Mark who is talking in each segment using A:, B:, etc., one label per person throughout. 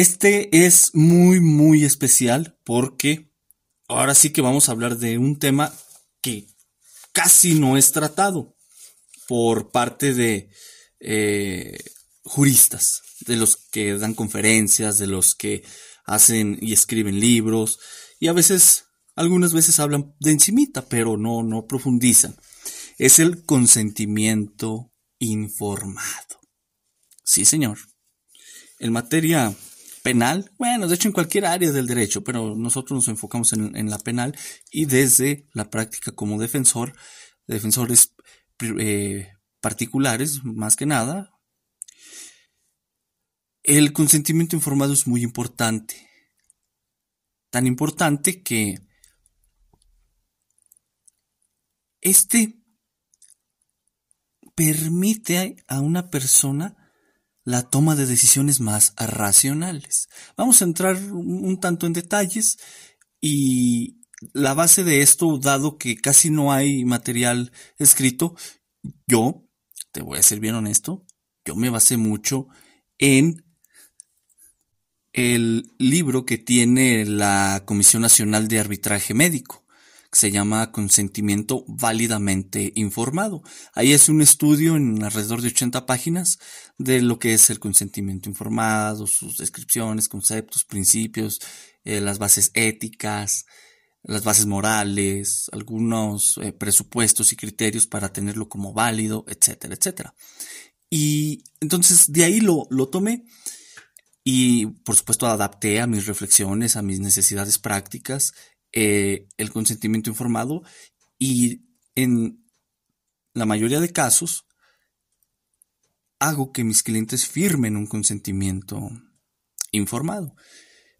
A: este es muy, muy especial porque ahora sí que vamos a hablar de un tema que casi no es tratado por parte de eh, juristas, de los que dan conferencias, de los que hacen y escriben libros y a veces, algunas veces hablan de encimita, pero no, no profundizan. Es el consentimiento informado. Sí, señor. En materia penal, bueno, de hecho en cualquier área del derecho, pero nosotros nos enfocamos en, la penal y desde la práctica como defensor, defensores eh, particulares, más que nada, el consentimiento informado es muy importante. Tan importante que este permite a una persona la toma de decisiones más racionales. Vamos a entrar un, tanto en detalles y la base de esto, dado que casi no hay material escrito, yo, te voy a ser bien honesto, yo me basé mucho en el libro que tiene la Comisión Nacional de Arbitraje Médico se llama consentimiento válidamente informado. Ahí es un estudio en alrededor de 80 páginas de lo que es el consentimiento informado, sus descripciones, conceptos, principios, eh, las bases éticas, las bases morales, algunos eh, presupuestos y criterios para tenerlo como válido, etcétera, etcétera. Y entonces de ahí lo, lo tomé y por supuesto adapté a mis reflexiones, a mis necesidades prácticas eh, el consentimiento informado y en la mayoría de casos hago que mis clientes firmen un consentimiento informado.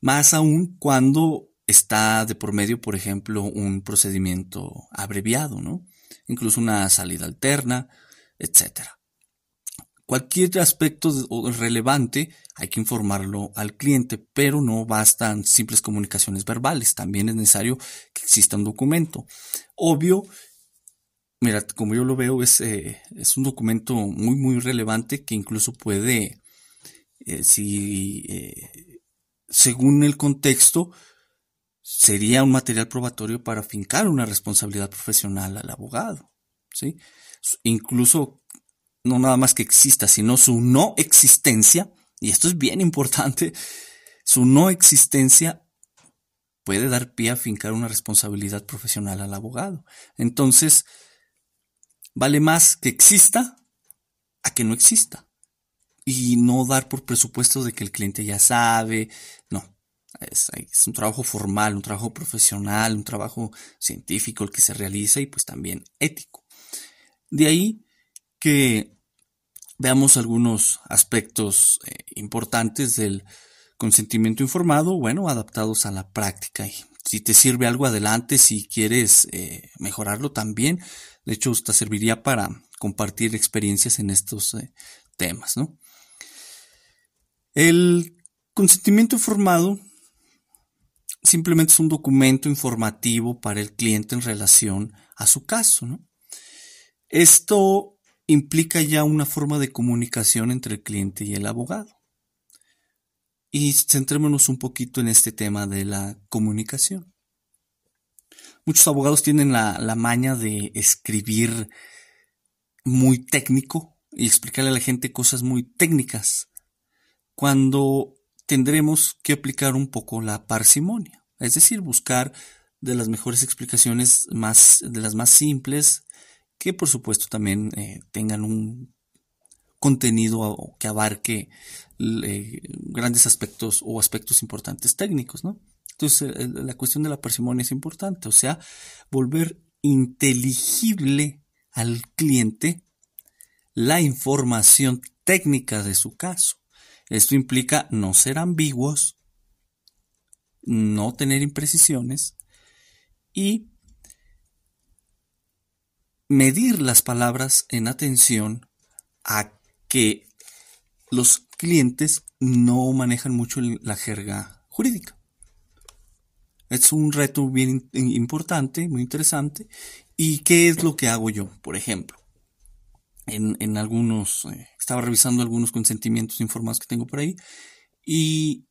A: Más aún cuando está de por medio, por ejemplo, un procedimiento abreviado, ¿no? Incluso una salida alterna, etcétera. Cualquier aspecto relevante hay que informarlo al cliente, pero no bastan simples comunicaciones verbales, también es necesario que exista un documento. Obvio, mira, como yo lo veo, es, eh, es un documento muy, muy relevante que incluso puede, eh, si, eh, según el contexto, sería un material probatorio para fincar una responsabilidad profesional al abogado. ¿sí? Incluso no nada más que exista, sino su no existencia, y esto es bien importante, su no existencia puede dar pie a fincar una responsabilidad profesional al abogado. Entonces, vale más que exista a que no exista. Y no dar por presupuesto de que el cliente ya sabe. No, es, un trabajo formal, un trabajo profesional, un trabajo científico el que se realiza y pues también ético. De ahí que veamos algunos aspectos eh, importantes del consentimiento informado, bueno, adaptados a la práctica. Y si te sirve algo adelante, si quieres eh, mejorarlo también, de hecho, te serviría para compartir experiencias en estos eh, temas, ¿no? El consentimiento informado simplemente es un documento informativo para el cliente en relación a su caso, ¿no? Esto implica ya una forma de comunicación entre el cliente y el abogado. Y centrémonos un poquito en este tema de la comunicación. Muchos abogados tienen la, la maña de escribir muy técnico y explicarle a la gente cosas muy técnicas, cuando tendremos que aplicar un poco la parsimonia, es decir, buscar de las mejores explicaciones más, de las más simples, que por supuesto también eh, tengan un contenido que abarque eh, grandes aspectos o aspectos importantes técnicos, ¿no? Entonces, la cuestión de la parsimonia es importante, o sea, volver inteligible al cliente la información técnica de su caso. Esto implica no ser ambiguos, no tener imprecisiones y medir las palabras en atención a que los clientes no manejan mucho la jerga jurídica. Es un reto bien importante, muy interesante. ¿Y qué es lo que hago yo? Por ejemplo, en, algunos, eh, estaba revisando algunos consentimientos informados que tengo por ahí y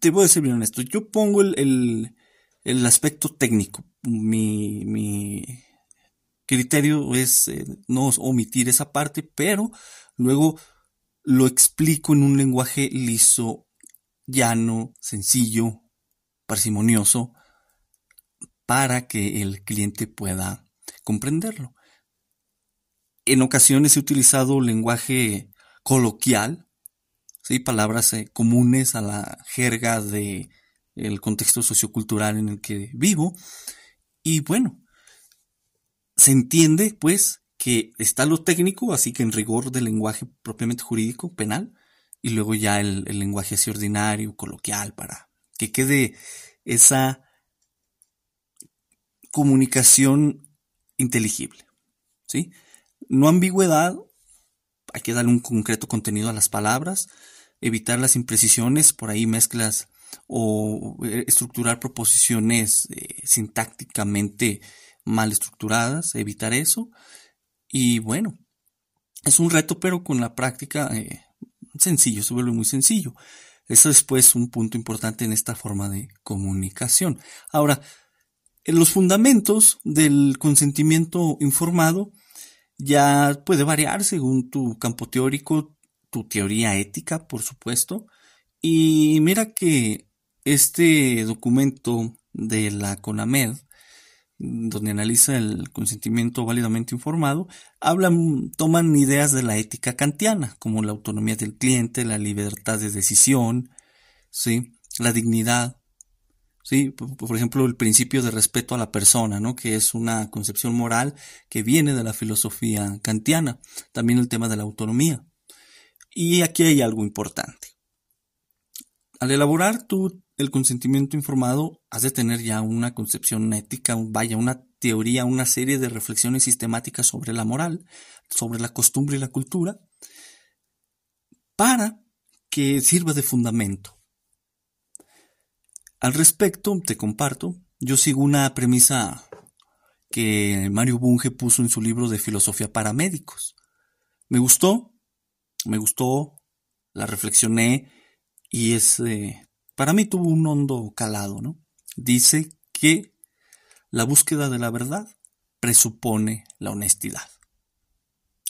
A: te voy a ser bien honesto, yo pongo el, aspecto técnico, mi, mi criterio es eh, no omitir esa parte, pero luego lo explico en un lenguaje liso, llano, sencillo, parsimonioso, para que el cliente pueda comprenderlo. En ocasiones he utilizado lenguaje coloquial, ¿sí? palabras eh, comunes a la jerga de el contexto sociocultural en el que vivo. Y bueno, se entiende pues que está lo técnico, así que en rigor del lenguaje propiamente jurídico, penal, y luego ya el, lenguaje así ordinario, coloquial, para que quede esa comunicación inteligible. ¿sí? No ambigüedad, hay que darle un concreto contenido a las palabras, evitar las imprecisiones, por ahí mezclas o eh, estructurar proposiciones eh, sintácticamente mal estructuradas, evitar eso. Y bueno, es un reto, pero con la práctica eh, sencillo, se vuelve muy sencillo. Eso es pues un punto importante en esta forma de comunicación. Ahora, en los fundamentos del consentimiento informado ya puede variar según tu campo teórico, tu teoría ética, por supuesto. Y mira que este documento de la CONAMED, donde analiza el consentimiento válidamente informado, hablan, toman ideas de la ética kantiana, como la autonomía del cliente, la libertad de decisión, ¿sí? la dignidad, ¿sí? Por, ejemplo, el principio de respeto a la persona, ¿no? Que es una concepción moral que viene de la filosofía kantiana. También el tema de la autonomía. Y aquí hay algo importante. Al elaborar tú el consentimiento informado, has de tener ya una concepción ética, vaya, una teoría, una serie de reflexiones sistemáticas sobre la moral, sobre la costumbre y la cultura, para que sirva de fundamento al respecto, te comparto, yo sigo una premisa que Mario Bunge puso en su libro de filosofía para médicos. Me gustó, me gustó, la reflexioné y es, eh, para mí tuvo un hondo calado, ¿no? Dice que la búsqueda de la verdad presupone la honestidad.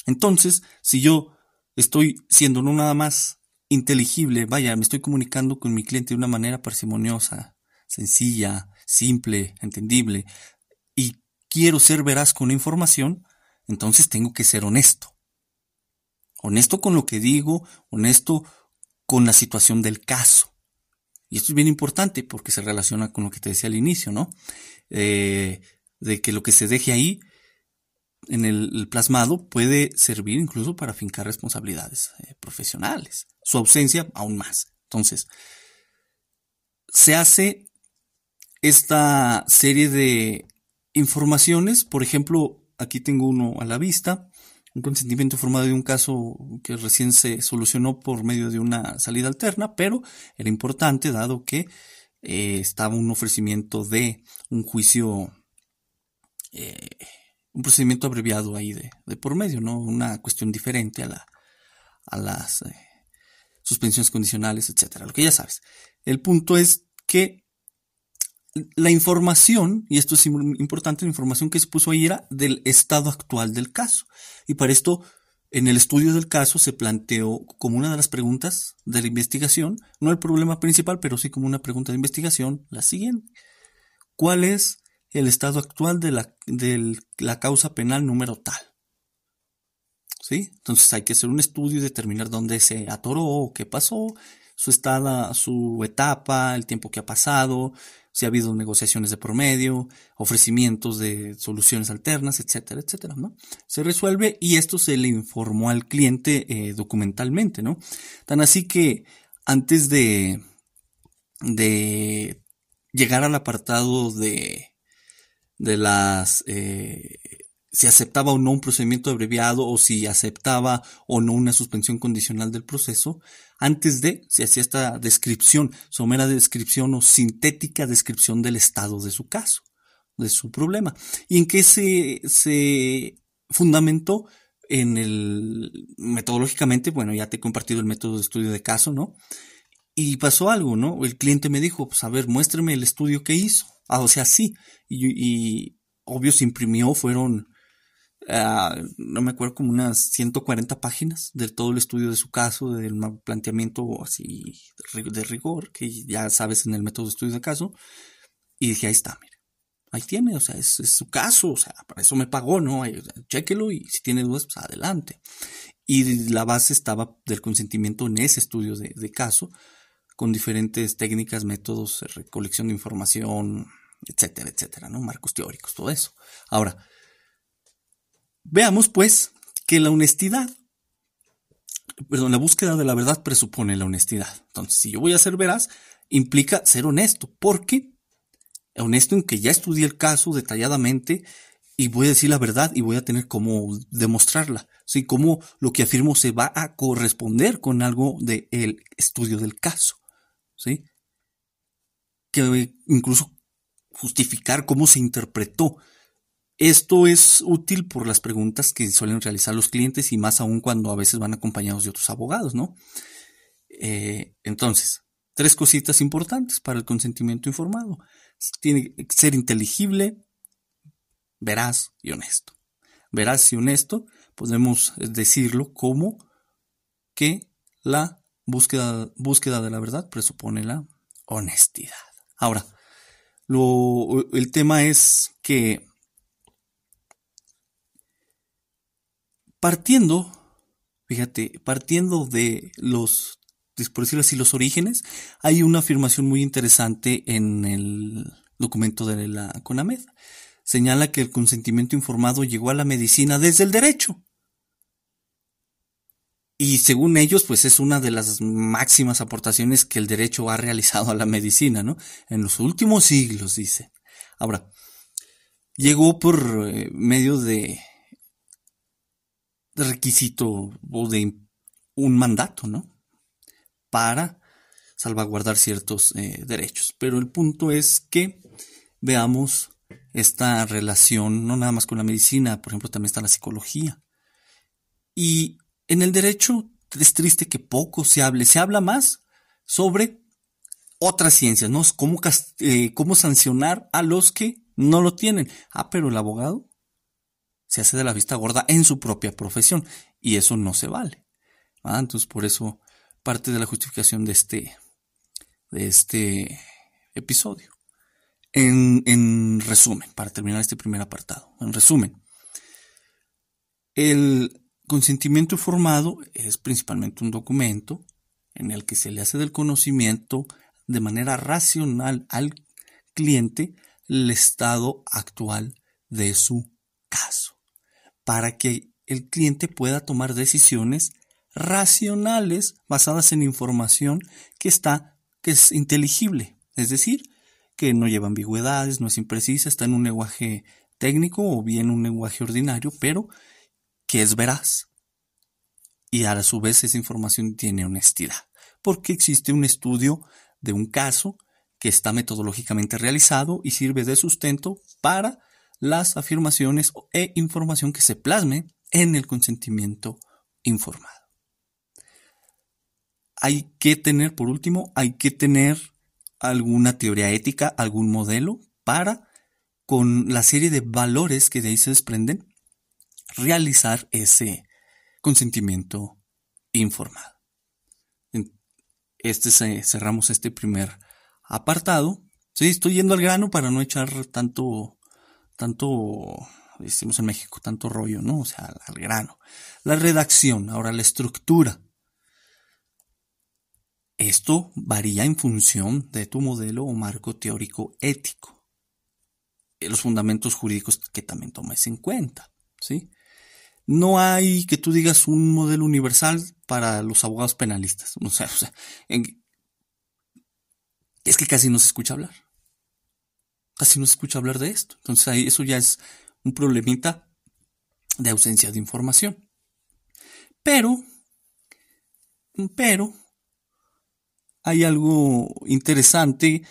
A: Entonces, si yo estoy siendo no nada más inteligible, vaya, me estoy comunicando con mi cliente de una manera parsimoniosa, sencilla, simple, entendible, y quiero ser veraz con la información, entonces tengo que ser honesto. Honesto con lo que digo, honesto con la situación del caso. Y esto es bien importante porque se relaciona con lo que te decía al inicio, ¿no? Eh, de que lo que se deje ahí en el, plasmado puede servir incluso para fincar responsabilidades eh, profesionales. Su ausencia aún más. Entonces, se hace esta serie de informaciones, por ejemplo, aquí tengo uno a la vista, un consentimiento formado de un caso que recién se solucionó por medio de una salida alterna, pero era importante dado que eh, estaba un ofrecimiento de un juicio eh, un procedimiento abreviado ahí de, por medio, ¿no? Una cuestión diferente a, la, a las eh, suspensiones condicionales, etcétera, lo que ya sabes. El punto es que la información, y esto es importante, la información que se puso ahí era del estado actual del caso. Y para esto, en el estudio del caso se planteó como una de las preguntas de la investigación, no el problema principal, pero sí como una pregunta de investigación, la siguiente. ¿Cuál es el estado actual de la, de la causa penal número tal? ¿Sí? Entonces hay que hacer un estudio y determinar dónde se atoró, qué pasó, su su etapa, el tiempo que ha pasado, si ha habido negociaciones de promedio, ofrecimientos de soluciones alternas, etcétera, etcétera, ¿no? Se resuelve y esto se le informó al cliente eh, documentalmente, ¿no? Tan así que antes de, de llegar al apartado de, de las eh, si aceptaba o no un procedimiento abreviado o si aceptaba o no una suspensión condicional del proceso, antes de se hacía esta descripción, somera descripción o sintética descripción del estado de su caso, de su problema. ¿Y en qué se, se fundamentó? En el, metodológicamente, bueno, ya te he compartido el método de estudio de caso, ¿no? Y pasó algo, ¿no? El cliente me dijo, pues a ver, muéstrame el estudio que hizo. Ah, o sea, sí. Y, y obvio se imprimió, fueron Ah, no me acuerdo, como unas 140 páginas de todo el estudio de su caso, del planteamiento así de rigor, que ya sabes en el método de estudio de caso. Y dije, ahí está, mire, ahí tiene, o sea, es, su caso, o sea, para eso me pagó, ¿no? Chéquelo y si tiene dudas, pues adelante. Y la base estaba del consentimiento en ese estudio de, de caso, con diferentes técnicas, métodos, recolección de información, etcétera, etcétera, ¿no? Marcos teóricos, todo eso. Ahora, Veamos, pues, que la honestidad, perdón, la búsqueda de la verdad presupone la honestidad. Entonces, si yo voy a ser veraz, implica ser honesto, porque honesto en que ya estudié el caso detalladamente y voy a decir la verdad y voy a tener cómo demostrarla, ¿sí? Cómo lo que afirmo se va a corresponder con algo del estudio del caso, ¿sí? Que incluso justificar cómo se interpretó esto es útil por las preguntas que suelen realizar los clientes y más aún cuando a veces van acompañados de otros abogados, ¿no? Eh, entonces, tres cositas importantes para el consentimiento informado. Tiene que ser inteligible, veraz y honesto. Veraz y honesto podemos decirlo como que la búsqueda, búsqueda de la verdad presupone la honestidad. Ahora, el tema es que partiendo, fíjate, partiendo de los, por decirlo así, los orígenes, hay una afirmación muy interesante en el documento de la CONAMED. Señala que el consentimiento informado llegó a la medicina desde el derecho. Y según ellos, pues es una de las máximas aportaciones que el derecho ha realizado a la medicina, ¿no? En los últimos siglos, dice. Ahora, llegó por eh, medio de requisito o de un mandato, ¿no? Para salvaguardar ciertos eh, derechos. Pero el punto es que veamos esta relación, no nada más con la medicina, por ejemplo, también está la psicología. Y en el derecho es triste que poco se hable, se habla más sobre otras ciencias, ¿no? Cómo, eh, cómo sancionar a los que no lo tienen. Ah, pero el abogado se hace de la vista gorda en su propia profesión y eso no se vale. Entonces por eso parte de la justificación de este, de este episodio. En, en resumen, para terminar este primer apartado, en resumen, el consentimiento informado es principalmente un documento en el que se le hace del conocimiento de manera racional al cliente el estado actual de su caso para que el cliente pueda tomar decisiones racionales basadas en información que está, que es inteligible, es decir, que no lleva ambigüedades, no es imprecisa, está en un lenguaje técnico o bien un lenguaje ordinario, pero que es veraz. Y a su vez esa información tiene honestidad, porque existe un estudio de un caso que está metodológicamente realizado y sirve de sustento para las afirmaciones e información que se plasme en el consentimiento informado. Hay que tener, por último, hay que tener alguna teoría ética, algún modelo para, con la serie de valores que de ahí se desprenden, realizar ese consentimiento informado. Este cerramos este primer apartado. Estoy yendo al grano para no echar tanto, tanto, decimos en México, tanto rollo, ¿no? O sea, al grano. La redacción, ahora la estructura. Esto varía en función de tu modelo o marco teórico ético. Los fundamentos jurídicos que también tomes en cuenta, ¿sí? No hay que tú digas un modelo universal para los abogados penalistas. O sea, o sea es que casi no se escucha hablar. Casi no se escucha hablar de esto. Entonces ahí eso ya es un problemita de ausencia de información. Pero, pero, hay algo interesante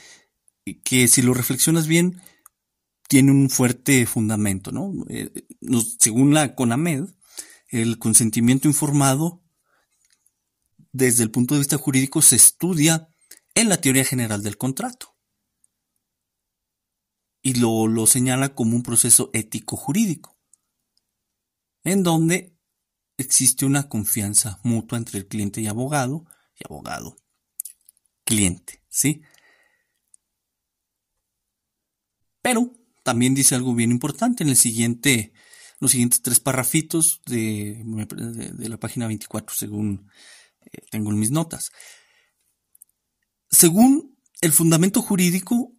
A: que si lo reflexionas bien, tiene un fuerte fundamento, ¿no? Eh, según la CONAMED, el consentimiento informado, desde el punto de vista jurídico, se estudia en la teoría general del contrato. Y lo, lo señala como un proceso ético jurídico, en donde existe una confianza mutua entre el cliente y abogado, y abogado cliente, ¿sí? Pero también dice algo bien importante en el siguiente, los siguientes tres parrafitos de, la página 24, según eh, tengo en mis notas. Según el fundamento jurídico,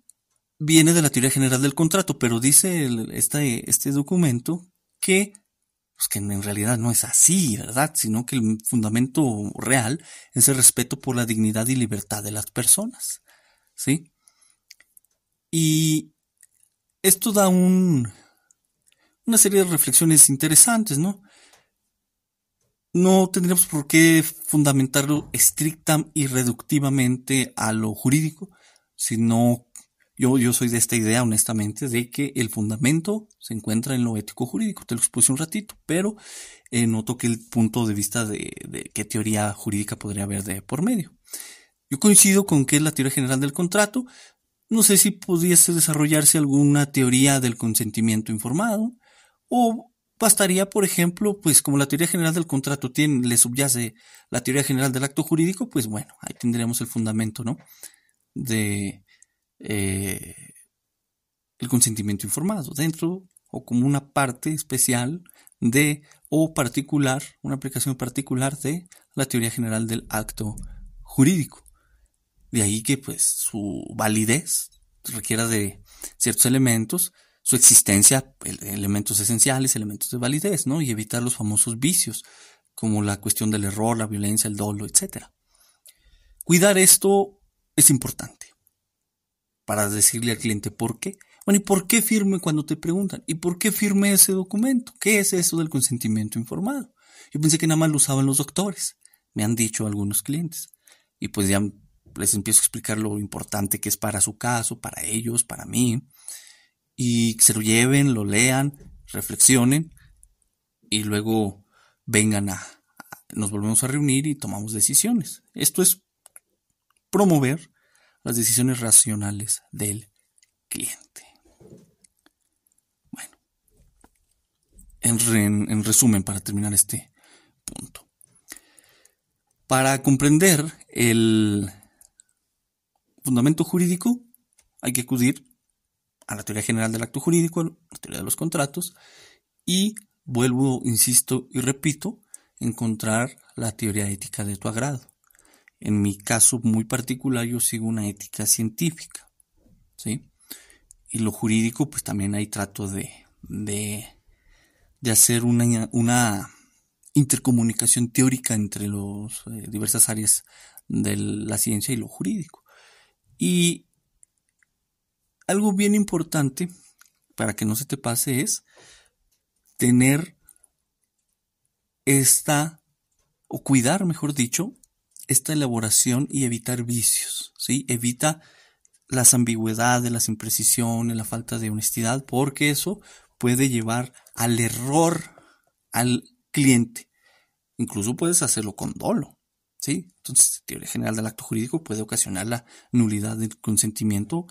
A: viene de la teoría general del contrato, pero dice este, este documento que pues que en realidad no es así, ¿verdad? Sino que el fundamento real es el respeto por la dignidad y libertad de las personas, ¿sí? Y esto da un, una serie de reflexiones interesantes, ¿no? No tendríamos por qué fundamentarlo estricta y reductivamente a lo jurídico, sino yo, yo soy de esta idea, honestamente, de que el fundamento se encuentra en lo ético jurídico. Te lo expuse un ratito, pero eh, noto que el punto de vista de, de, qué teoría jurídica podría haber de por medio. Yo coincido con que es la teoría general del contrato. No sé si pudiese desarrollarse alguna teoría del consentimiento informado o bastaría, por ejemplo, pues como la teoría general del contrato tiene, le subyace la teoría general del acto jurídico, pues bueno, ahí tendríamos el fundamento, ¿no? De, eh, el consentimiento informado dentro o como una parte especial de o particular, una aplicación particular de la teoría general del acto jurídico. De ahí que pues su validez requiera de ciertos elementos, su existencia, elementos esenciales, elementos de validez, ¿no? Y evitar los famosos vicios, como la cuestión del error, la violencia, el dolo, etc. Cuidar esto es importante para decirle al cliente por qué. Bueno, ¿y por qué firme cuando te preguntan? ¿Y por qué firme ese documento? ¿Qué es eso del consentimiento informado? Yo pensé que nada más lo usaban los doctores, me han dicho algunos clientes. Y pues ya les empiezo a explicar lo importante que es para su caso, para ellos, para mí. Y se lo lleven, lo lean, reflexionen y luego vengan a, nos volvemos a reunir y tomamos decisiones. Esto es promover las decisiones racionales del cliente. Bueno, en, resumen, para terminar este punto. Para comprender el fundamento jurídico, hay que acudir a la teoría general del acto jurídico, a la teoría de los contratos, y vuelvo, insisto y repito, encontrar la teoría ética de tu agrado. En mi caso muy particular yo sigo una ética científica, ¿sí? Y lo jurídico pues también hay trato de, de, de hacer una, una, intercomunicación teórica entre las eh, diversas áreas de la ciencia y lo jurídico. Y algo bien importante para que no se te pase es tener esta, o cuidar, mejor dicho, esta elaboración y evitar vicios, ¿sí? Evita las ambigüedades, las imprecisiones, la falta de honestidad, porque eso puede llevar al error al cliente. Incluso puedes hacerlo con dolo. ¿sí? Entonces, teoría general del acto jurídico puede ocasionar la nulidad del consentimiento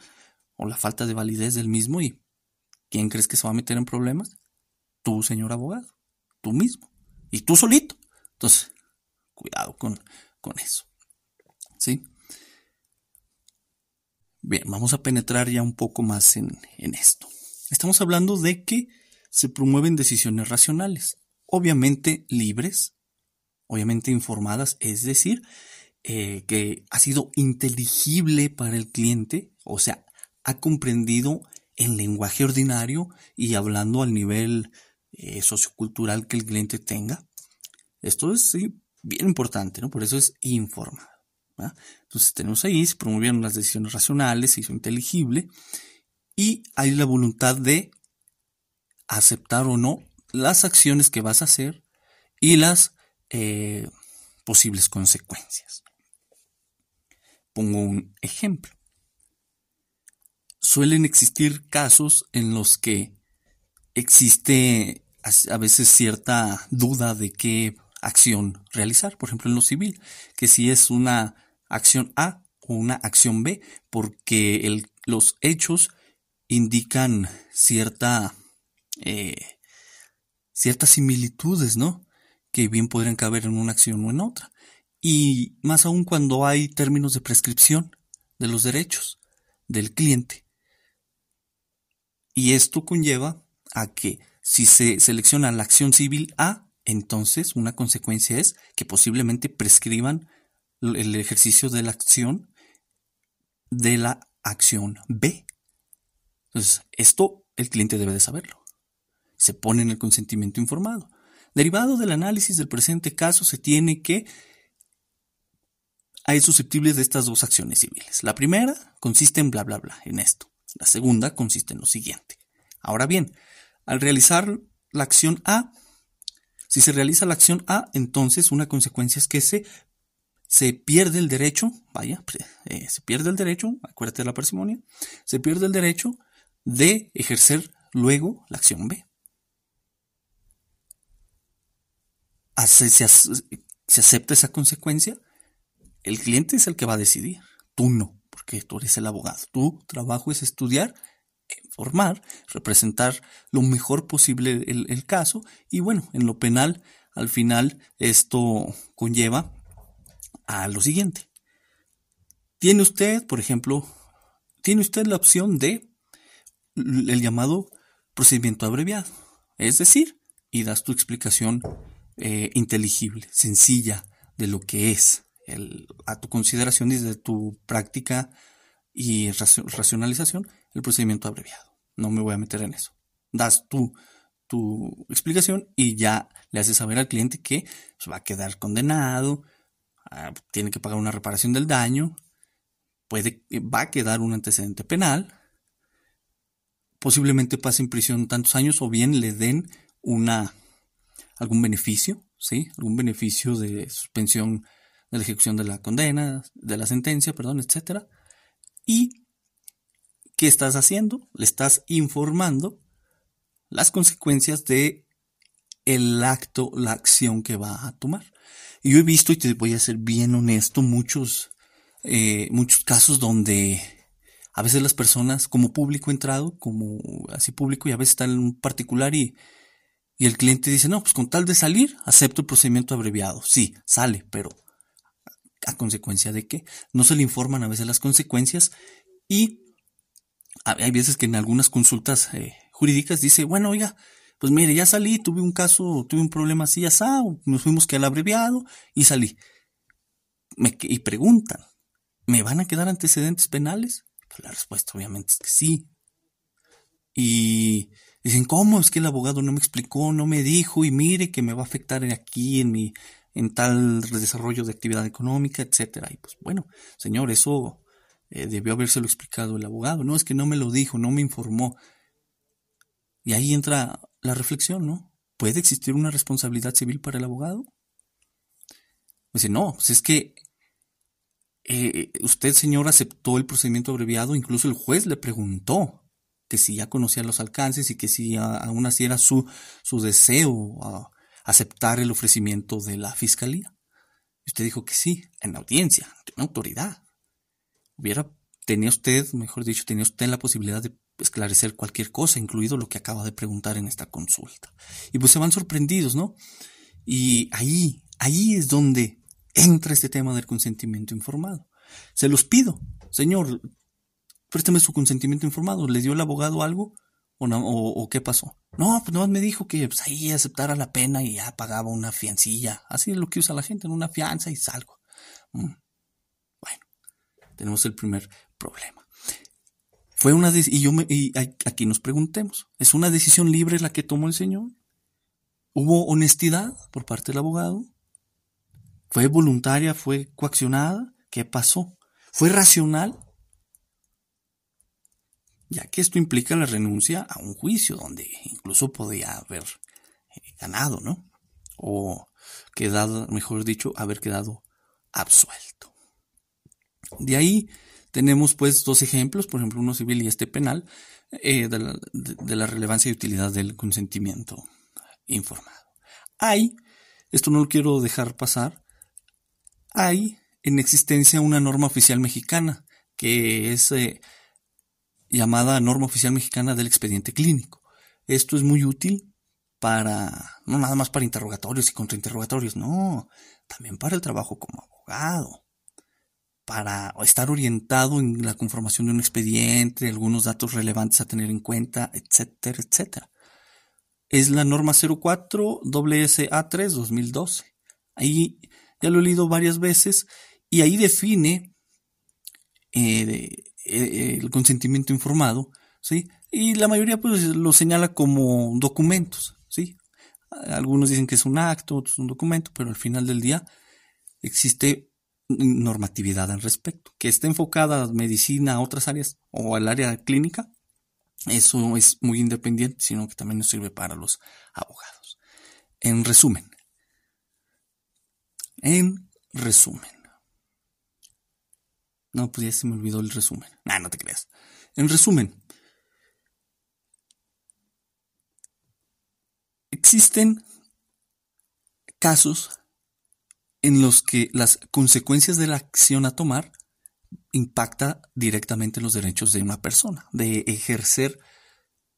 A: o la falta de validez del mismo y ¿quién crees que se va a meter en problemas? Tú, señor abogado, tú mismo y tú solito. Entonces, cuidado con, con eso. ¿Sí? Bien, vamos a penetrar ya un poco más en, esto. Estamos hablando de que se promueven decisiones racionales, obviamente libres, obviamente informadas, es decir, eh, que ha sido inteligible para el cliente, o sea, ha comprendido el lenguaje ordinario y hablando al nivel eh, sociocultural que el cliente tenga. Esto es bien importante, ¿no? Por eso es informado. Entonces tenemos ahí, se promovieron las decisiones racionales, se hizo inteligible y hay la voluntad de aceptar o no las acciones que vas a hacer y las eh, posibles consecuencias. Pongo un ejemplo. Suelen existir casos en los que existe a veces cierta duda de qué acción realizar, por ejemplo en lo civil, que si es una acción A o una acción B, porque los hechos indican cierta, eh, ciertas similitudes, ¿no? Que bien podrían caber en una acción o en otra. Y más aún cuando hay términos de prescripción de los derechos del cliente. Y esto conlleva a que si se selecciona la acción civil A, entonces una consecuencia es que posiblemente prescriban el ejercicio de la acción de la acción B. Entonces, esto el cliente debe de saberlo. Se pone en el consentimiento informado. Derivado del análisis del presente caso, se tiene que hay susceptibles de estas dos acciones civiles. La primera consiste en bla, bla, bla, en esto. La segunda consiste en lo siguiente. Ahora bien, al realizar la acción A, si se realiza la acción A, entonces una consecuencia es que se se pierde el derecho, vaya, eh, se pierde el derecho, acuérdate de la parsimonia, se pierde el derecho de ejercer luego la acción B. Se, se, acepta esa consecuencia, el cliente es el que va a decidir, tú no, porque tú eres el abogado. Tu trabajo es estudiar, informar, representar lo mejor posible el caso y bueno, en lo penal, al final esto conlleva a lo siguiente. Tiene usted, por ejemplo, tiene usted la opción de el llamado procedimiento abreviado. Es decir, y das tu explicación eh, inteligible, sencilla de lo que es a tu consideración y de tu práctica y racionalización el procedimiento abreviado. No me voy a meter en eso. Das tu, tu explicación y ya le haces saber al cliente que pues, va a quedar condenado, Ah, tiene que pagar una reparación del daño, puede, va a quedar un antecedente penal, posiblemente pase en prisión tantos años o bien le den una algún beneficio, ¿sí? Algún beneficio de suspensión de la ejecución de la condena, de la sentencia, perdón, etcétera. Y ¿qué estás haciendo? Le estás informando las consecuencias de el acto, la acción que va a tomar. Y yo he visto, y te voy a ser bien honesto, muchos, eh, muchos casos donde a veces las personas, como público entrado, como así público, y a veces están en un particular y, y el cliente dice, no, pues con tal de salir, acepto el procedimiento abreviado. Sí, sale, pero a consecuencia de qué? No se le informan a veces las consecuencias y hay veces que en algunas consultas eh, jurídicas dice, bueno, oiga, pues mire, ya salí, tuve un caso, tuve un problema así, ya nos fuimos que al abreviado y salí. Y preguntan, ¿me van a quedar antecedentes penales? Pues la respuesta obviamente es que sí. Y dicen, ¿cómo? Es que el abogado no me explicó, no me dijo, y mire que me va a afectar aquí en mi, en tal desarrollo de actividad económica, etcétera. Y pues bueno, señor, eso eh, debió habérselo explicado el abogado. No, es que no me lo dijo, no me informó. Y ahí entra la reflexión, ¿no? ¿Puede existir una responsabilidad civil para el abogado? Dice, no, pues es que eh, usted, señor, aceptó el procedimiento abreviado, incluso el juez le preguntó que si ya conocía los alcances y que si aún así era su, su deseo aceptar el ofrecimiento de la fiscalía. Y usted dijo que sí, en audiencia, ante una autoridad. Hubiera, tenía usted, mejor dicho, tenía usted la posibilidad de esclarecer cualquier cosa, incluido lo que acaba de preguntar en esta consulta. Y pues se van sorprendidos, ¿no? Y ahí, ahí es donde entra este tema del consentimiento informado. Se los pido, señor, préstame su consentimiento informado. ¿Le dio el abogado algo? ¿O, no, o, qué pasó? No, pues no me dijo que pues, ahí aceptara la pena y ya pagaba una fiancilla. Así es lo que usa la gente, en una fianza y salgo. Mm. Tenemos el primer problema. Fue una y yo me, y aquí nos preguntemos, ¿es una decisión libre la que tomó el señor? ¿Hubo honestidad por parte del abogado? ¿Fue voluntaria? ¿Fue coaccionada? ¿Qué pasó? ¿Fue racional? Ya que esto implica la renuncia a un juicio donde incluso podía haber eh, ganado, ¿no? O quedado, mejor dicho, haber quedado absuelto. De ahí tenemos pues dos ejemplos, por ejemplo uno civil y este penal, eh, de, la, relevancia y utilidad del consentimiento informado. Hay, esto no lo quiero dejar pasar, hay en existencia una norma oficial mexicana que es eh, llamada norma oficial mexicana del expediente clínico. Esto es muy útil para, no nada más para interrogatorios y contrainterrogatorios, no, también para el trabajo como abogado, para estar orientado en la conformación de un expediente, algunos datos relevantes a tener en cuenta, etcétera, etcétera es la norma 04 WSA3 2012. Ahí ya lo he leído varias veces y ahí define eh, eh, el consentimiento informado, ¿sí? Y la mayoría pues lo señala como documentos, ¿sí? Algunos dicen que es un acto, otros un documento, pero al final del día existe normatividad al respecto, que esté enfocada a medicina, a otras áreas o al área clínica, eso es muy independiente, sino que también nos sirve para los abogados. En resumen, en resumen. No, pues ya se me olvidó el resumen. Nah, no te creas. En resumen, existen casos en los que las consecuencias de la acción a tomar impacta directamente los derechos de una persona, de ejercer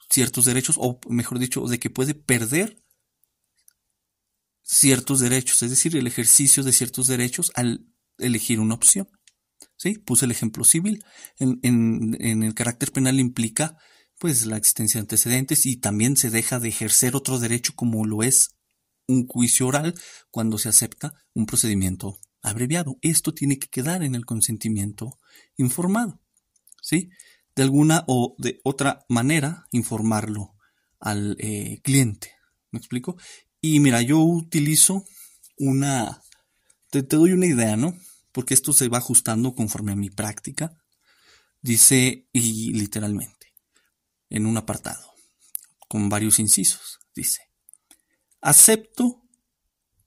A: ciertos derechos, o mejor dicho, de que puede perder ciertos derechos, es decir, el ejercicio de ciertos derechos al elegir una opción. ¿Sí? Puse el ejemplo civil. En, en, el carácter penal implica pues la existencia de antecedentes y también se deja de ejercer otro derecho como lo es un juicio oral cuando se acepta un procedimiento abreviado. Esto tiene que quedar en el consentimiento informado. ¿Sí? De alguna o de otra manera informarlo al eh, cliente. ¿Me explico? Y mira, yo utilizo una... Te, te doy una idea, ¿no? Porque esto se va ajustando conforme a mi práctica. Dice, y literalmente, en un apartado, con varios incisos, dice, acepto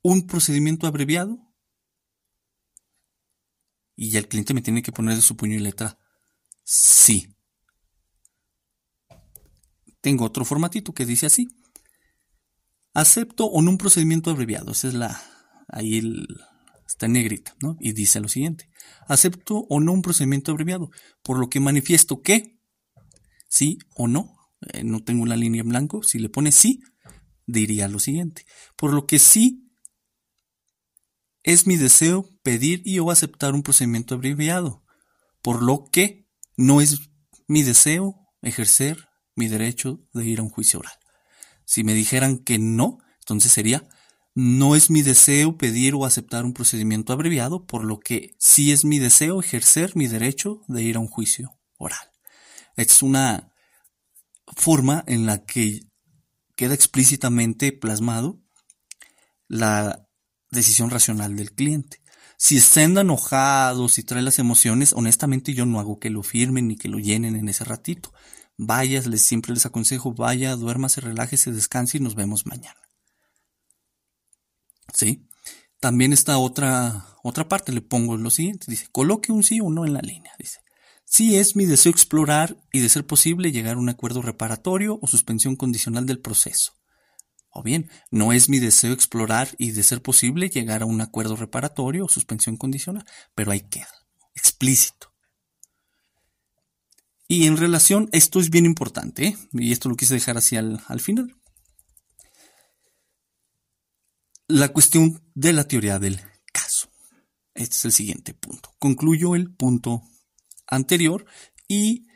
A: un procedimiento abreviado y el cliente me tiene que poner de su puño y letra sí. Tengo otro formatito que dice así. Acepto o no un procedimiento abreviado. Esa es la. Ahí el, está en negrita, ¿no? Y dice lo siguiente. Acepto o no un procedimiento abreviado. Por lo que manifiesto que sí o no. Eh, no tengo la línea en blanco. Si le pone sí, diría lo siguiente. Por lo que sí es mi deseo pedir y o aceptar un procedimiento abreviado, por lo que no es mi deseo ejercer mi derecho de ir a un juicio oral. Si me dijeran que no, entonces sería no es mi deseo pedir o aceptar un procedimiento abreviado, por lo que sí es mi deseo ejercer mi derecho de ir a un juicio oral. Es una forma en la que queda explícitamente plasmado la decisión racional del cliente. Si están enojados, si trae las emociones, honestamente yo no hago que lo firmen ni que lo llenen en ese ratito. Vaya, les, siempre les aconsejo, vaya, duérmase, relájese, descanse y nos vemos mañana. ¿Sí? también está otra, otra parte, le pongo lo siguiente, dice, coloque un sí o no en la línea, dice. Sí es mi deseo explorar y de ser posible llegar a un acuerdo reparatorio o suspensión condicional del proceso. O bien, no es mi deseo explorar y de ser posible llegar a un acuerdo reparatorio o suspensión condicional, pero ahí queda, explícito. Y en relación, esto es bien importante, ¿eh? y esto lo quise dejar así al, al final. La cuestión de la teoría del caso. Este es el siguiente punto. Concluyo el punto anterior y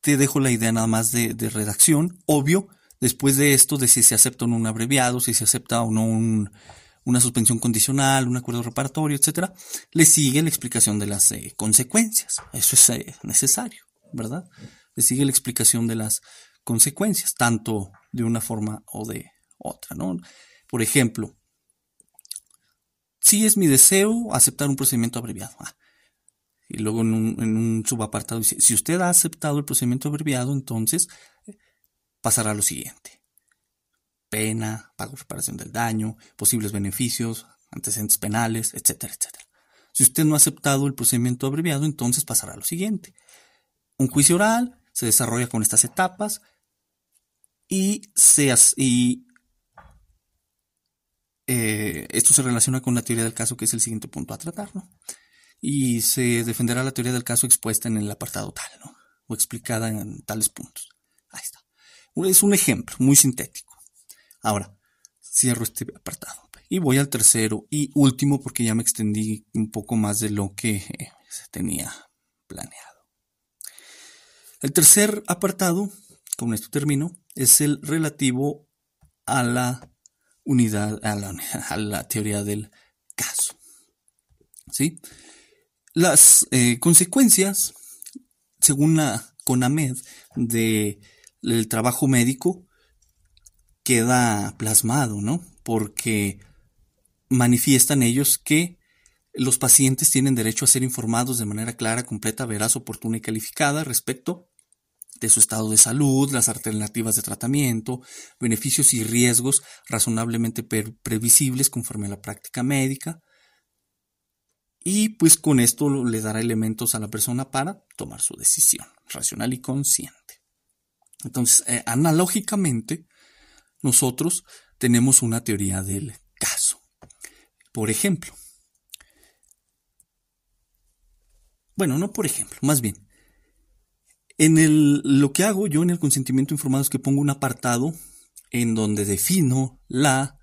A: te dejo la idea nada más de, redacción. Obvio, después de esto, de si se acepta o no un abreviado, si se acepta o no una suspensión condicional, un acuerdo reparatorio, etcétera, le sigue la explicación de las eh, consecuencias. Eso es eh, necesario, ¿verdad? Le sigue la explicación de las consecuencias, tanto de una forma o de otra, ¿no? Por ejemplo, si es mi deseo aceptar un procedimiento abreviado. Ah, y luego en un, subapartado dice, si usted ha aceptado el procedimiento abreviado, entonces eh, pasará a lo siguiente. Pena, pago de reparación del daño, posibles beneficios, antecedentes penales, etcétera, etcétera. Si usted no ha aceptado el procedimiento abreviado, entonces pasará a lo siguiente. Un juicio oral se desarrolla con estas etapas y, se, y eh, esto se relaciona con la teoría del caso, que es el siguiente punto a tratar, ¿no? Y se defenderá la teoría del caso expuesta en el apartado tal, ¿no? O explicada en tales puntos. Ahí está. Es un ejemplo muy sintético. Ahora, cierro este apartado. Y voy al tercero y último porque ya me extendí un poco más de lo que eh, se tenía planeado. El tercer apartado, con esto termino, es el relativo a la unidad, a la, a la teoría del caso. ¿Sí? Las eh, consecuencias, según la CONAMED, del trabajo médico queda plasmado, ¿no? Porque manifiestan ellos que los pacientes tienen derecho a ser informados de manera clara, completa, veraz, oportuna y calificada respecto de su estado de salud, las alternativas de tratamiento, beneficios y riesgos razonablemente previsibles conforme a la práctica médica, y pues con esto le dará elementos a la persona para tomar su decisión racional y consciente. Entonces, eh, analógicamente, nosotros tenemos una teoría del caso. Por ejemplo, bueno, no por ejemplo, más bien, en el, lo que hago yo en el consentimiento informado es que pongo un apartado en donde defino la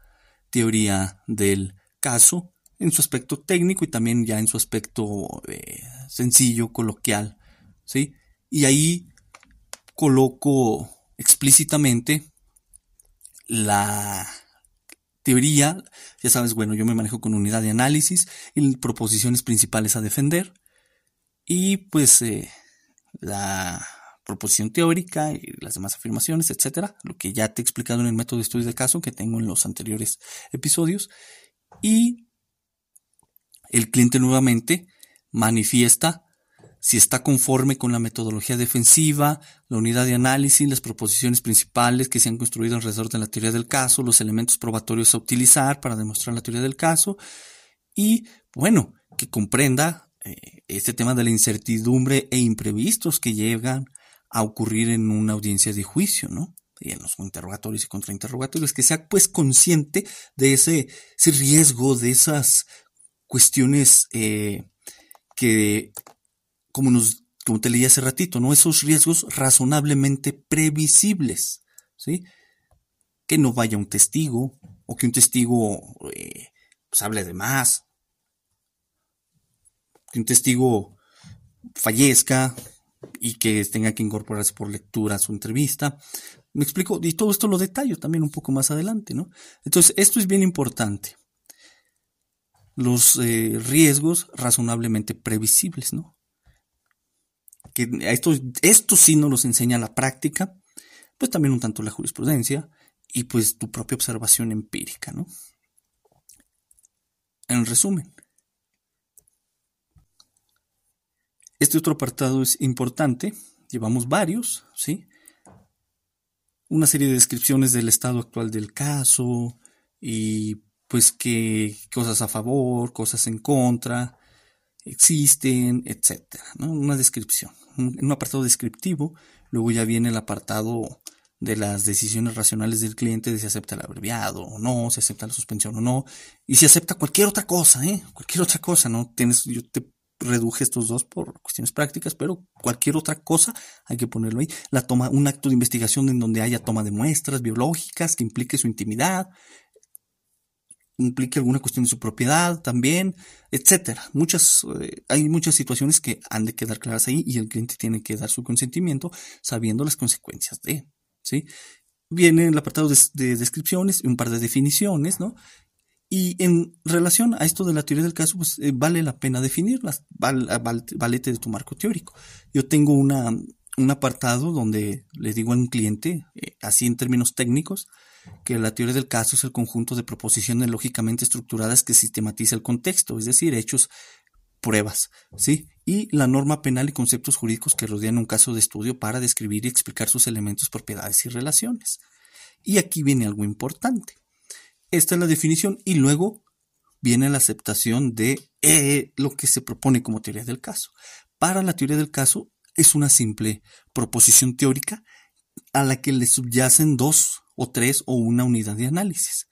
A: teoría del caso en su aspecto técnico y también ya en su aspecto eh, sencillo, coloquial, ¿sí? Y ahí coloco explícitamente la teoría, ya sabes, bueno, yo me manejo con unidad de análisis y proposiciones principales a defender y pues eh, la proposición teórica y las demás afirmaciones, etcétera, lo que ya te he explicado en el método de estudio de caso que tengo en los anteriores episodios y el cliente nuevamente manifiesta si está conforme con la metodología defensiva, la unidad de análisis, las proposiciones principales que se han construido alrededor de la teoría del caso, los elementos probatorios a utilizar para demostrar la teoría del caso y, bueno, que comprenda eh, este tema de la incertidumbre e imprevistos que llegan a ocurrir en una audiencia de juicio, ¿no? Y en los interrogatorios y contrainterrogatorios, que sea pues consciente de ese, ese riesgo, de esas cuestiones eh, que, como, nos, como te leí hace ratito, ¿no? esos riesgos razonablemente previsibles, ¿sí? que no vaya un testigo o que un testigo eh, pues hable de más, que un testigo fallezca y que tenga que incorporarse por lectura a su entrevista. Me explico, y todo esto lo detallo también un poco más adelante, ¿no? Entonces, esto es bien importante los eh, riesgos razonablemente previsibles, ¿no? Que esto, esto sí nos los enseña la práctica, pues también un tanto la jurisprudencia y pues tu propia observación empírica, ¿no? En resumen, este otro apartado es importante, llevamos varios, ¿sí? Una serie de descripciones del estado actual del caso y pues que cosas a favor, cosas en contra, existen, etcétera, ¿no? Una descripción, un, un apartado descriptivo, luego ya viene el apartado de las decisiones racionales del cliente de si acepta el abreviado o no, si acepta la suspensión o no, y si acepta cualquier otra cosa, ¿eh? Cualquier otra cosa, ¿no? Tienes, yo te reduje estos dos por cuestiones prácticas, pero cualquier otra cosa hay que ponerlo ahí. La toma, un acto de investigación en donde haya toma de muestras biológicas que implique su intimidad, implique alguna cuestión de su propiedad también, etcétera. Muchas, eh, hay muchas situaciones que han de quedar claras ahí y el cliente tiene que dar su consentimiento sabiendo las consecuencias de, ¿sí? Viene el apartado de, de descripciones, un par de definiciones, ¿no? Y en relación a esto de la teoría del caso, pues eh, vale la pena definirlas, vale, valete de tu marco teórico. Yo tengo una, un apartado donde le digo a un cliente, eh, así en términos técnicos, que la teoría del caso es el conjunto de proposiciones lógicamente estructuradas que sistematiza el contexto, es decir, hechos, pruebas, ¿sí? Y la norma penal y conceptos jurídicos que rodean un caso de estudio para describir y explicar sus elementos, propiedades y relaciones. Y aquí viene algo importante. Esta es la definición y luego viene la aceptación de eh, lo que se propone como teoría del caso. Para la teoría del caso es una simple proposición teórica a la que le subyacen dos o tres o una unidad de análisis.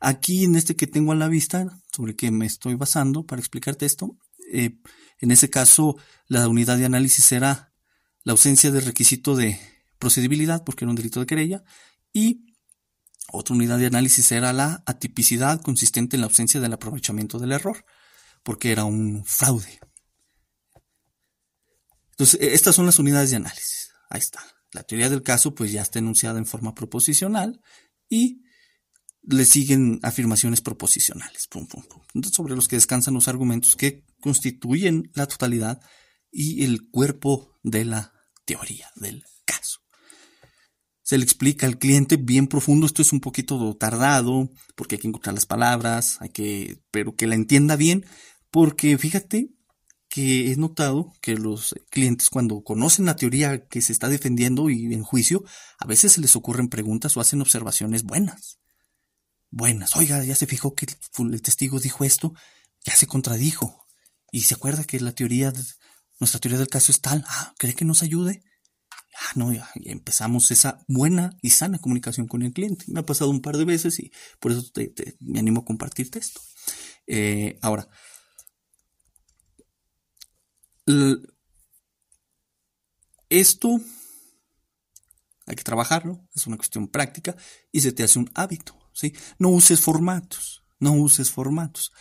A: Aquí en este que tengo a la vista, sobre que me estoy basando para explicarte esto, eh, en ese caso la unidad de análisis será la ausencia de requisito de procedibilidad, porque era un delito de querella, y otra unidad de análisis era la atipicidad consistente en la ausencia del aprovechamiento del error, porque era un fraude. Entonces, e, estas son las unidades de análisis. Ahí está. La teoría del caso pues ya está enunciada en forma proposicional y le siguen afirmaciones proposicionales, sobre los que descansan los argumentos que constituyen la totalidad y el cuerpo de la teoría del caso se le explica al cliente bien profundo. Esto es un poquito tardado porque hay que encontrar las palabras, hay que, pero que la entienda bien, porque fíjate que he notado que los clientes cuando conocen la teoría que se está defendiendo y en juicio, a veces se les ocurren preguntas o hacen observaciones buenas. Buenas. Oiga, ya se fijó que el testigo dijo esto, ya se contradijo. Y se acuerda que la teoría, nuestra teoría del caso es tal. Ah, ¿cree que nos ayude? ah, no, ya, empezamos esa buena y sana comunicación con el cliente. Me ha pasado un par de veces y por eso me animo a compartirte esto. Eh, ahora, esto hay que trabajarlo, es una cuestión práctica y se te hace un hábito. ¿sí? No uses formatos, no uses formatos.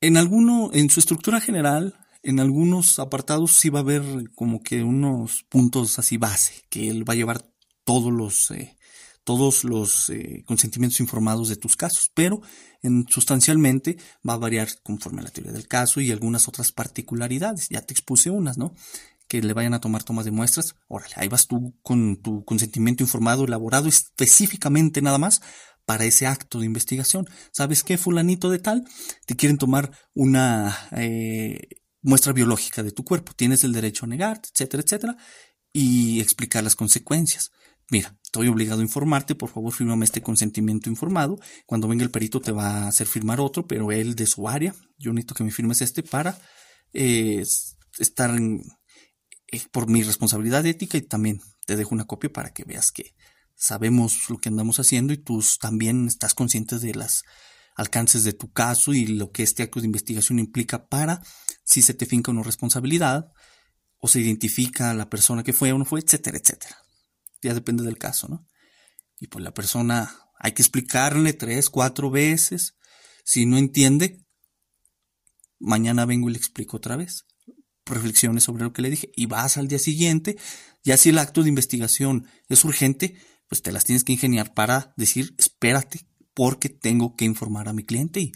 A: En alguno, en su estructura general, en algunos apartados sí va a haber como que unos puntos así base, que él va a llevar todos los, eh, todos los eh, consentimientos informados de tus casos, pero en, sustancialmente va a variar conforme a la teoría del caso y algunas otras particularidades. Ya te expuse unas, ¿no? Que le vayan a tomar tomas de muestras. Órale, ahí vas tú con tu consentimiento informado elaborado específicamente nada más para ese acto de investigación. ¿Sabes qué, fulanito de tal? Te quieren tomar una eh, muestra biológica de tu cuerpo. Tienes el derecho a negarte, etcétera, etcétera, y explicar las consecuencias. Mira, estoy obligado a informarte, por favor, fírmame este consentimiento informado. Cuando venga el perito te va a hacer firmar otro, pero él de su área. Yo necesito que me firmes este para eh, estar en, eh, por mi responsabilidad ética y también te dejo una copia para que veas que sabemos lo que andamos haciendo y tú también estás consciente de las alcances de tu caso y lo que este acto de investigación implica para si se te finca una responsabilidad o se identifica a la persona que fue o no fue, etcétera, etcétera. Ya depende del caso, ¿no? Y pues la persona hay que explicarle tres, cuatro veces. Si no entiende, mañana vengo y le explico otra vez. Reflexiones sobre lo que le dije. Y vas al día siguiente. Ya si el acto de investigación es urgente, pues te las tienes que ingeniar para decir, espérate, porque tengo que informar a mi cliente y,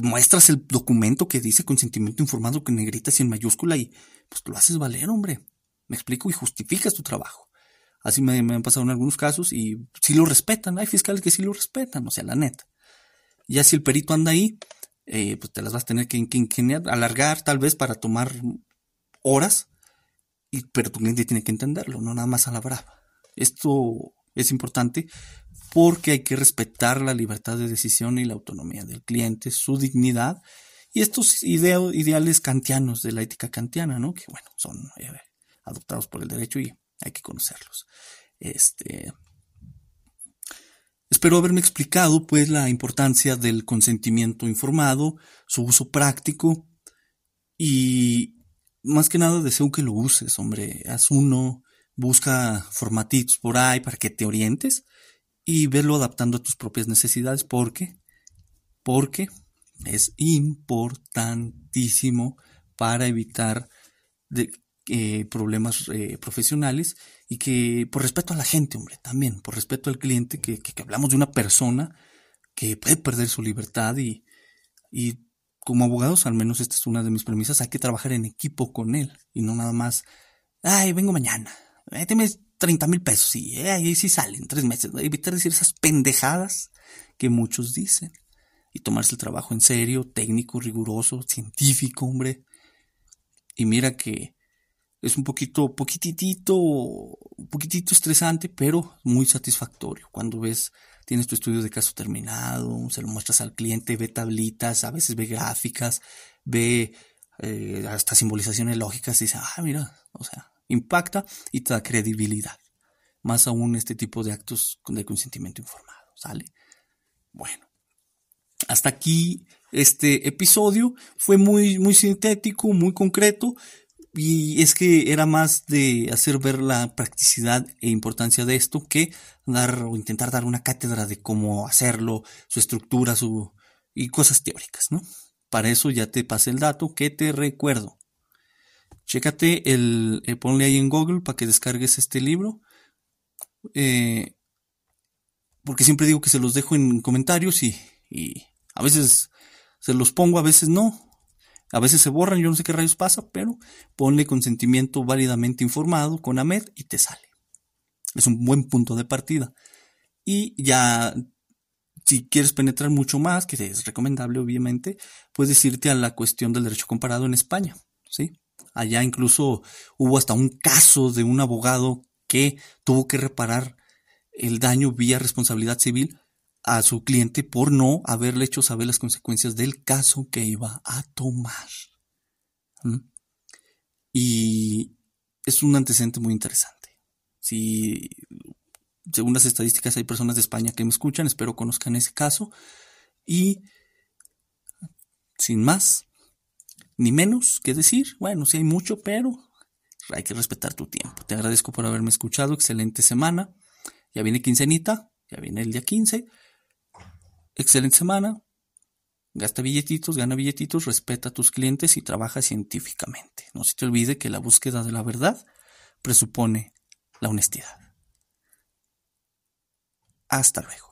A: muestras el documento que dice consentimiento informado con negritas y en mayúscula y pues lo haces valer, hombre. Me explico y justificas tu trabajo. Así me, han pasado en algunos casos y si lo respetan. Hay fiscales que sí lo respetan, o sea, la neta. Ya si el perito anda ahí, eh, pues te las vas a tener que ingeniar, alargar tal vez para tomar horas, pero tu cliente tiene que entenderlo, no nada más a la brava. Esto es importante porque hay que respetar la libertad de decisión y la autonomía del cliente, su dignidad y estos ideales kantianos de la ética kantiana, ¿no? Que bueno, son eh, adoptados por el derecho y hay que conocerlos. Este, Espero haberme explicado pues la importancia del consentimiento informado, su uso práctico y más que nada deseo que lo uses, hombre. Haz uno, busca formatitos por ahí para que te orientes y verlo adaptando a tus propias necesidades porque, porque es importantísimo para evitar de, eh, problemas eh, profesionales y que por respeto a la gente, hombre, también, por respeto al cliente, que, hablamos de una persona que puede perder su libertad y, y como abogados, al menos esta es una de mis premisas, hay que trabajar en equipo con él y no nada más, ay, vengo mañana, méteme 30 mil pesos y eh, ahí sí salen tres meses. Evitar decir esas pendejadas que muchos dicen y tomarse el trabajo en serio, técnico, riguroso, científico, hombre. Y mira que es un poquito, poquitito, un poquitito estresante, pero muy satisfactorio. Cuando ves, tienes tu estudio de caso terminado, se lo muestras al cliente, ve tablitas, a veces ve gráficas, ve eh, hasta simbolizaciones lógicas y dice, ah, mira, o sea, impacta y te da credibilidad. Más aún este tipo de actos de consentimiento informado, ¿sale? Bueno, hasta aquí este episodio fue muy, muy sintético, muy concreto, y es que era más de hacer ver la practicidad e importancia de esto que dar o intentar dar una cátedra de cómo hacerlo, su estructura, su y cosas teóricas, ¿no? Para eso ya te pasé el dato que te recuerdo. Chécate el, eh, ponle ahí en Google para que descargues este libro. Eh, porque siempre digo que se los dejo en comentarios y, y a veces se los pongo, a veces no. A veces se borran, yo no sé qué rayos pasa, pero ponle consentimiento válidamente informado con AMED y te sale. Es un buen punto de partida. Y ya, si quieres penetrar mucho más, que es recomendable obviamente, puedes irte a la cuestión del derecho comparado en España. ¿sí? Allá incluso hubo hasta un caso de un abogado que tuvo que reparar el daño vía responsabilidad civil a su cliente por no haberle hecho saber las consecuencias del caso que iba a tomar. ¿Mm? Y es un antecedente muy interesante. Si, según las estadísticas, hay personas de España que me escuchan, espero conozcan ese caso. Y, sin más, ni menos que decir, bueno, sí hay mucho, pero hay que respetar tu tiempo. Te agradezco por haberme escuchado, excelente semana. Ya viene quincenita, ya viene el día 15 excelente semana. Gasta billetitos, gana billetitos, respeta a tus clientes y trabaja científicamente. No se te olvide que la búsqueda de la verdad presupone la honestidad. Hasta luego.